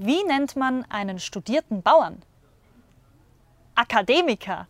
Wie nennt man einen studierten Bauern? Akademiker.